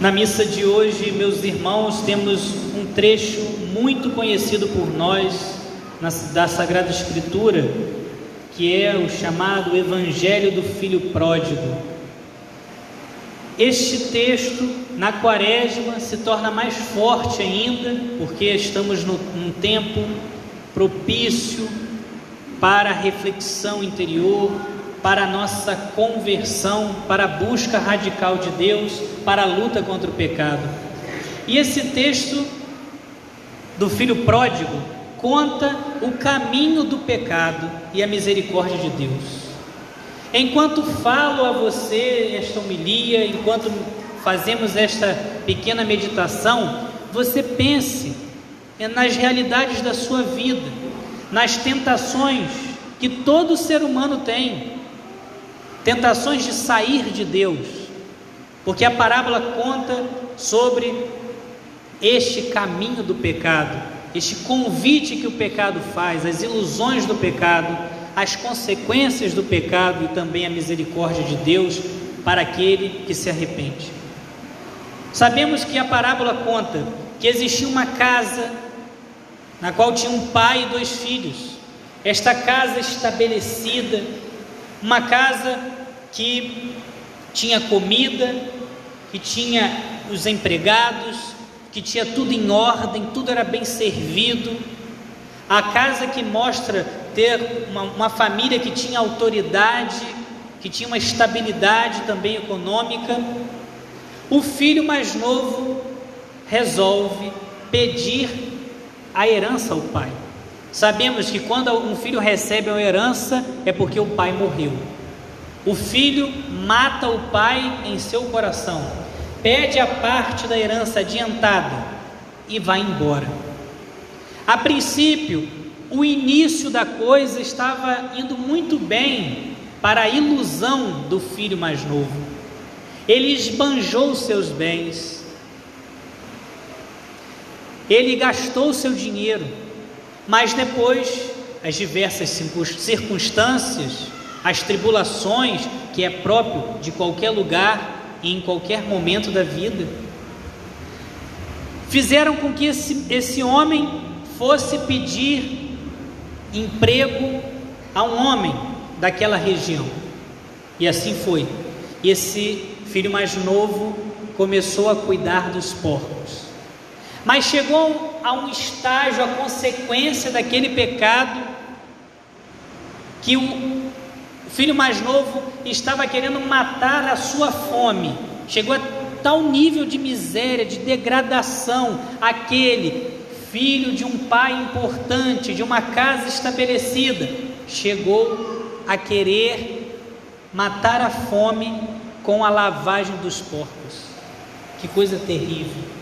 Na missa de hoje, meus irmãos, temos um trecho muito conhecido por nós da Sagrada Escritura, que é o chamado Evangelho do Filho Pródigo. Este texto, na quaresma, se torna mais forte ainda, porque estamos num tempo propício para a reflexão interior, para a nossa conversão, para a busca radical de Deus, para a luta contra o pecado. E esse texto do filho pródigo conta o caminho do pecado e a misericórdia de Deus. Enquanto falo a você esta homilia, enquanto fazemos esta pequena meditação, você pense nas realidades da sua vida, nas tentações que todo ser humano tem, tentações de sair de Deus, porque a parábola conta sobre este caminho do pecado, este convite que o pecado faz, as ilusões do pecado, as consequências do pecado e também a misericórdia de Deus para aquele que se arrepende. Sabemos que a parábola conta que existia uma casa na qual tinha um pai e dois filhos. Esta casa estabelecida, uma casa que tinha comida, que tinha os empregados, que tinha tudo em ordem, tudo era bem servido. A casa que mostra ter uma, uma família que tinha autoridade, que tinha uma estabilidade também econômica. O filho mais novo resolve pedir a herança ao pai. Sabemos que quando um filho recebe uma herança é porque o pai morreu. O filho mata o pai em seu coração, pede a parte da herança adiantada e vai embora. A princípio, o início da coisa estava indo muito bem para a ilusão do filho mais novo. Ele esbanjou seus bens, ele gastou seu dinheiro, mas depois as diversas circunstâncias as tribulações, que é próprio de qualquer lugar e em qualquer momento da vida, fizeram com que esse, esse homem fosse pedir emprego a um homem daquela região. E assim foi. Esse filho mais novo começou a cuidar dos porcos. Mas chegou a um estágio, a consequência daquele pecado, que o filho mais novo estava querendo matar a sua fome. Chegou a tal nível de miséria, de degradação, aquele filho de um pai importante, de uma casa estabelecida, chegou a querer matar a fome com a lavagem dos porcos. Que coisa terrível.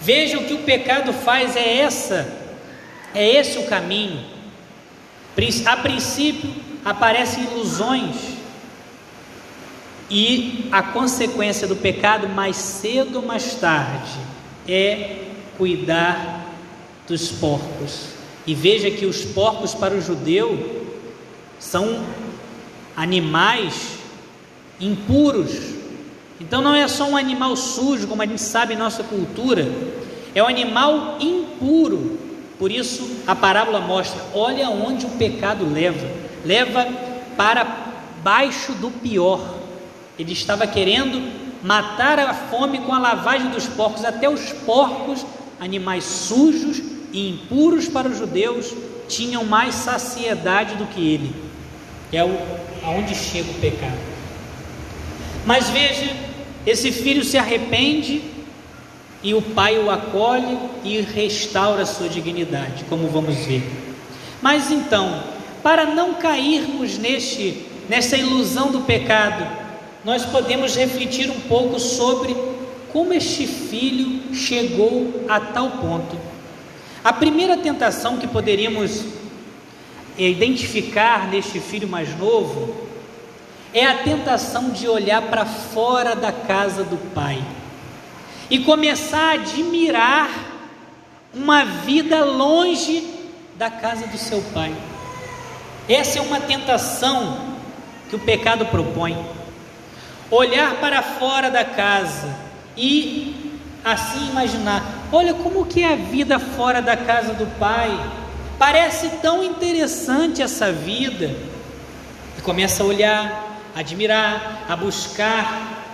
Veja o que o pecado faz é essa, é esse o caminho. A princípio, aparecem ilusões e a consequência do pecado, mais cedo ou mais tarde, é cuidar dos porcos. E veja que os porcos para o judeu são animais impuros. Então não é só um animal sujo, como a gente sabe em nossa cultura, é um animal impuro. Por isso a parábola mostra: olha onde o pecado leva leva para baixo do pior. Ele estava querendo matar a fome com a lavagem dos porcos, até os porcos, animais sujos e impuros para os judeus, tinham mais saciedade do que ele. É o, aonde chega o pecado. Mas veja, esse filho se arrepende e o pai o acolhe e restaura sua dignidade, como vamos ver. Mas então, para não cairmos neste, nessa ilusão do pecado, nós podemos refletir um pouco sobre como este filho chegou a tal ponto. A primeira tentação que poderíamos identificar neste filho mais novo é a tentação de olhar para fora da casa do pai e começar a admirar uma vida longe da casa do seu pai. Essa é uma tentação que o pecado propõe. Olhar para fora da casa e assim imaginar: olha como que é a vida fora da casa do pai. Parece tão interessante essa vida. E começa a olhar, admirar, a buscar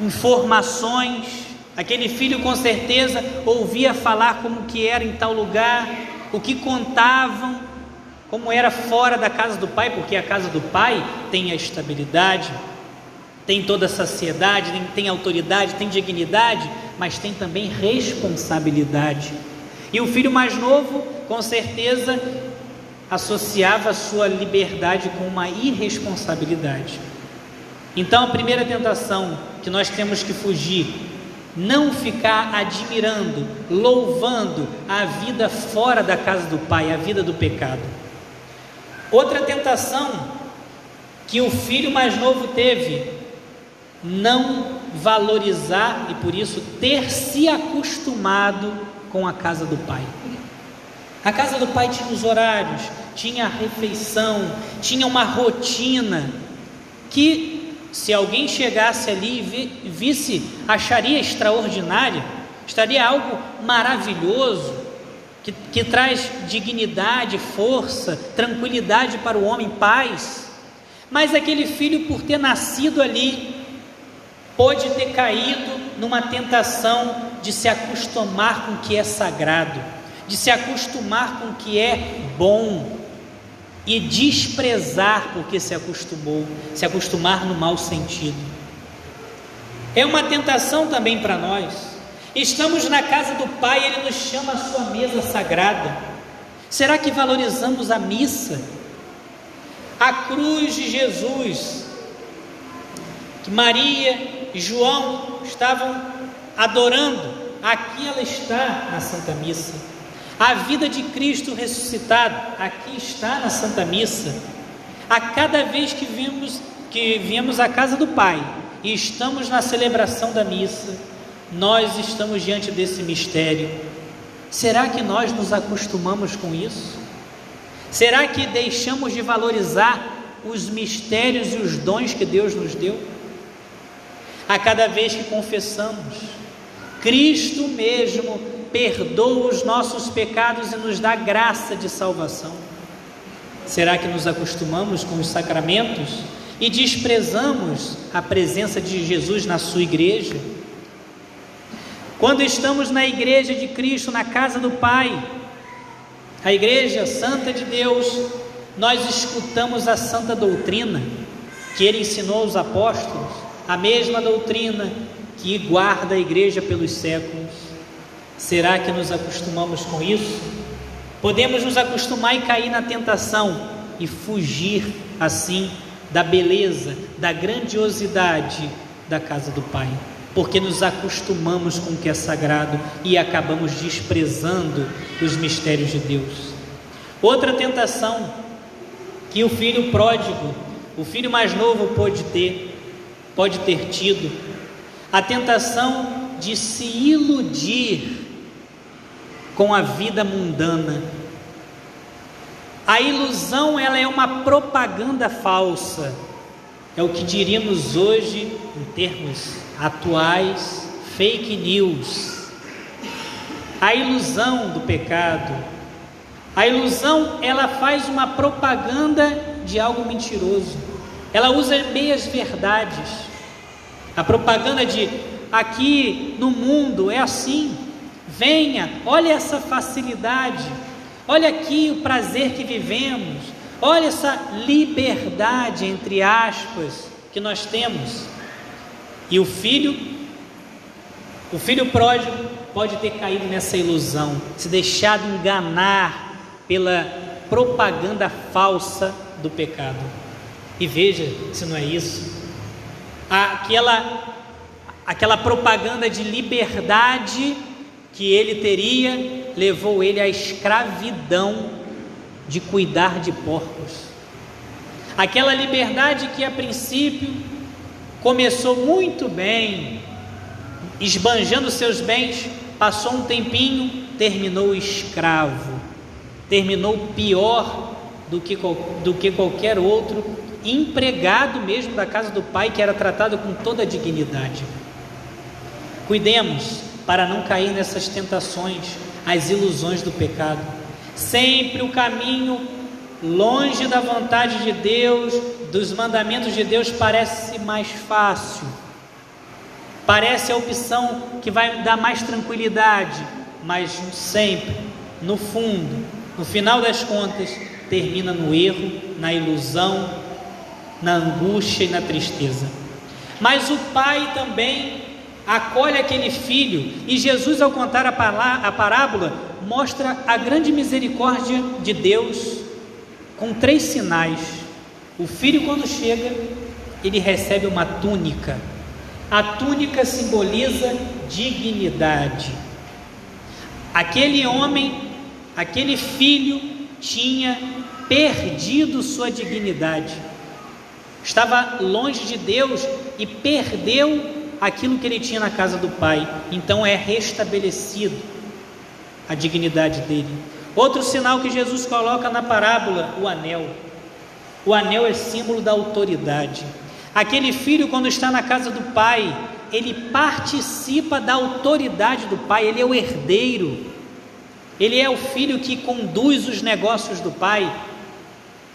informações. Aquele filho com certeza ouvia falar como que era em tal lugar, o que contavam, como era fora da casa do pai, porque a casa do pai tem a estabilidade, tem toda a saciedade, tem, tem autoridade, tem dignidade, mas tem também responsabilidade. E o filho mais novo, com certeza, associava sua liberdade com uma irresponsabilidade. Então, a primeira tentação que nós temos que fugir, não ficar admirando, louvando a vida fora da casa do Pai, a vida do pecado. Outra tentação que o filho mais novo teve, não valorizar e por isso ter se acostumado com a casa do pai. A casa do pai tinha os horários, tinha a refeição, tinha uma rotina que se alguém chegasse ali e visse, acharia extraordinária, estaria algo maravilhoso, que, que traz dignidade, força, tranquilidade para o homem, paz. Mas aquele filho, por ter nascido ali, pode ter caído numa tentação de se acostumar com o que é sagrado, de se acostumar com o que é bom e desprezar porque se acostumou, se acostumar no mau sentido. É uma tentação também para nós. Estamos na casa do Pai, Ele nos chama à sua mesa sagrada. Será que valorizamos a missa? A cruz de Jesus, que Maria e João estavam adorando, aqui ela está na Santa Missa. A vida de Cristo ressuscitado, aqui está na Santa Missa. A cada vez que vimos que viemos à casa do Pai e estamos na celebração da missa, nós estamos diante desse mistério. Será que nós nos acostumamos com isso? Será que deixamos de valorizar os mistérios e os dons que Deus nos deu? a cada vez que confessamos. Cristo mesmo perdoa os nossos pecados e nos dá graça de salvação. Será que nos acostumamos com os sacramentos e desprezamos a presença de Jesus na sua igreja? Quando estamos na igreja de Cristo, na casa do Pai, a igreja santa de Deus, nós escutamos a santa doutrina que ele ensinou aos apóstolos a mesma doutrina que guarda a igreja pelos séculos. Será que nos acostumamos com isso? Podemos nos acostumar e cair na tentação e fugir assim da beleza, da grandiosidade da casa do Pai, porque nos acostumamos com o que é sagrado e acabamos desprezando os mistérios de Deus. Outra tentação que o filho pródigo, o filho mais novo, pôde ter pode ter tido a tentação de se iludir com a vida mundana. A ilusão ela é uma propaganda falsa. É o que diríamos hoje em termos atuais, fake news. A ilusão do pecado. A ilusão ela faz uma propaganda de algo mentiroso. Ela usa meias verdades. A propaganda de aqui no mundo é assim. Venha, olha essa facilidade. Olha aqui o prazer que vivemos. Olha essa liberdade entre aspas que nós temos. E o filho o filho pródigo pode ter caído nessa ilusão, se deixado enganar pela propaganda falsa do pecado. E veja se não é isso. Aquela, aquela propaganda de liberdade que ele teria levou ele à escravidão de cuidar de porcos. Aquela liberdade que a princípio começou muito bem, esbanjando seus bens, passou um tempinho, terminou escravo, terminou pior do que, do que qualquer outro empregado mesmo da casa do pai, que era tratado com toda a dignidade. Cuidemos para não cair nessas tentações, as ilusões do pecado. Sempre o caminho longe da vontade de Deus, dos mandamentos de Deus, parece mais fácil. Parece a opção que vai dar mais tranquilidade, mas sempre, no fundo, no final das contas, termina no erro, na ilusão, na angústia e na tristeza. Mas o pai também acolhe aquele filho, e Jesus, ao contar a, parábola, mostra a grande misericórdia de Deus com três sinais. O filho, quando chega, ele recebe uma túnica. A túnica simboliza dignidade. Aquele homem, aquele filho, tinha perdido sua dignidade. Estava longe de Deus e perdeu aquilo que ele tinha na casa do pai. Então é restabelecido a dignidade dele. Outro sinal que Jesus coloca na parábola, o anel. O anel é símbolo da autoridade. Aquele filho, quando está na casa do pai, ele participa da autoridade do pai, ele é o herdeiro, ele é o filho que conduz os negócios do pai.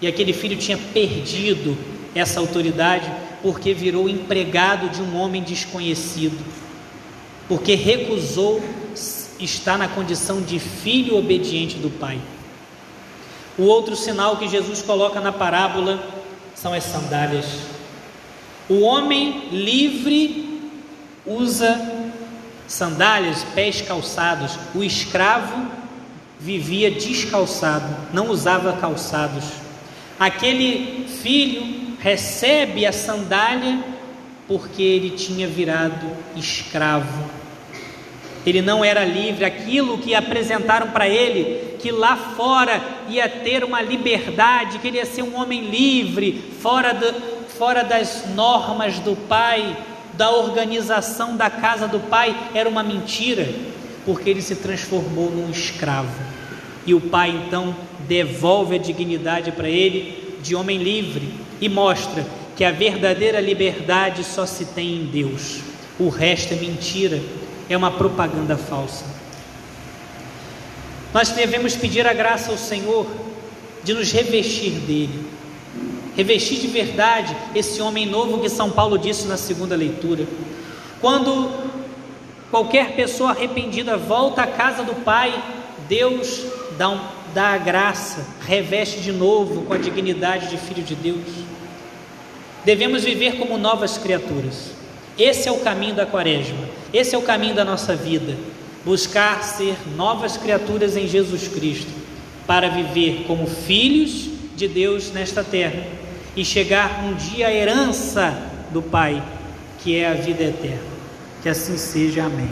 E aquele filho tinha perdido essa autoridade porque virou empregado de um homem desconhecido, porque recusou está na condição de filho obediente do Pai. O outro sinal que Jesus coloca na parábola são as sandálias. O homem livre usa sandálias, pés calçados. O escravo vivia descalçado, não usava calçados. Aquele filho recebe a sandália porque ele tinha virado escravo. Ele não era livre, aquilo que apresentaram para ele, que lá fora ia ter uma liberdade, que ele ia ser um homem livre, fora, do, fora das normas do pai, da organização da casa do pai, era uma mentira, porque ele se transformou num escravo. E o pai então devolve a dignidade para ele de homem livre e mostra que a verdadeira liberdade só se tem em Deus, o resto é mentira é uma propaganda falsa. Nós devemos pedir a graça ao Senhor de nos revestir dele, revestir de verdade esse homem novo que São Paulo disse na segunda leitura. Quando qualquer pessoa arrependida volta à casa do Pai, Deus dá, um, dá a graça, reveste de novo com a dignidade de filho de Deus. Devemos viver como novas criaturas. Esse é o caminho da quaresma, esse é o caminho da nossa vida. Buscar ser novas criaturas em Jesus Cristo, para viver como filhos de Deus nesta terra e chegar um dia à herança do Pai, que é a vida eterna. Que assim seja, amém.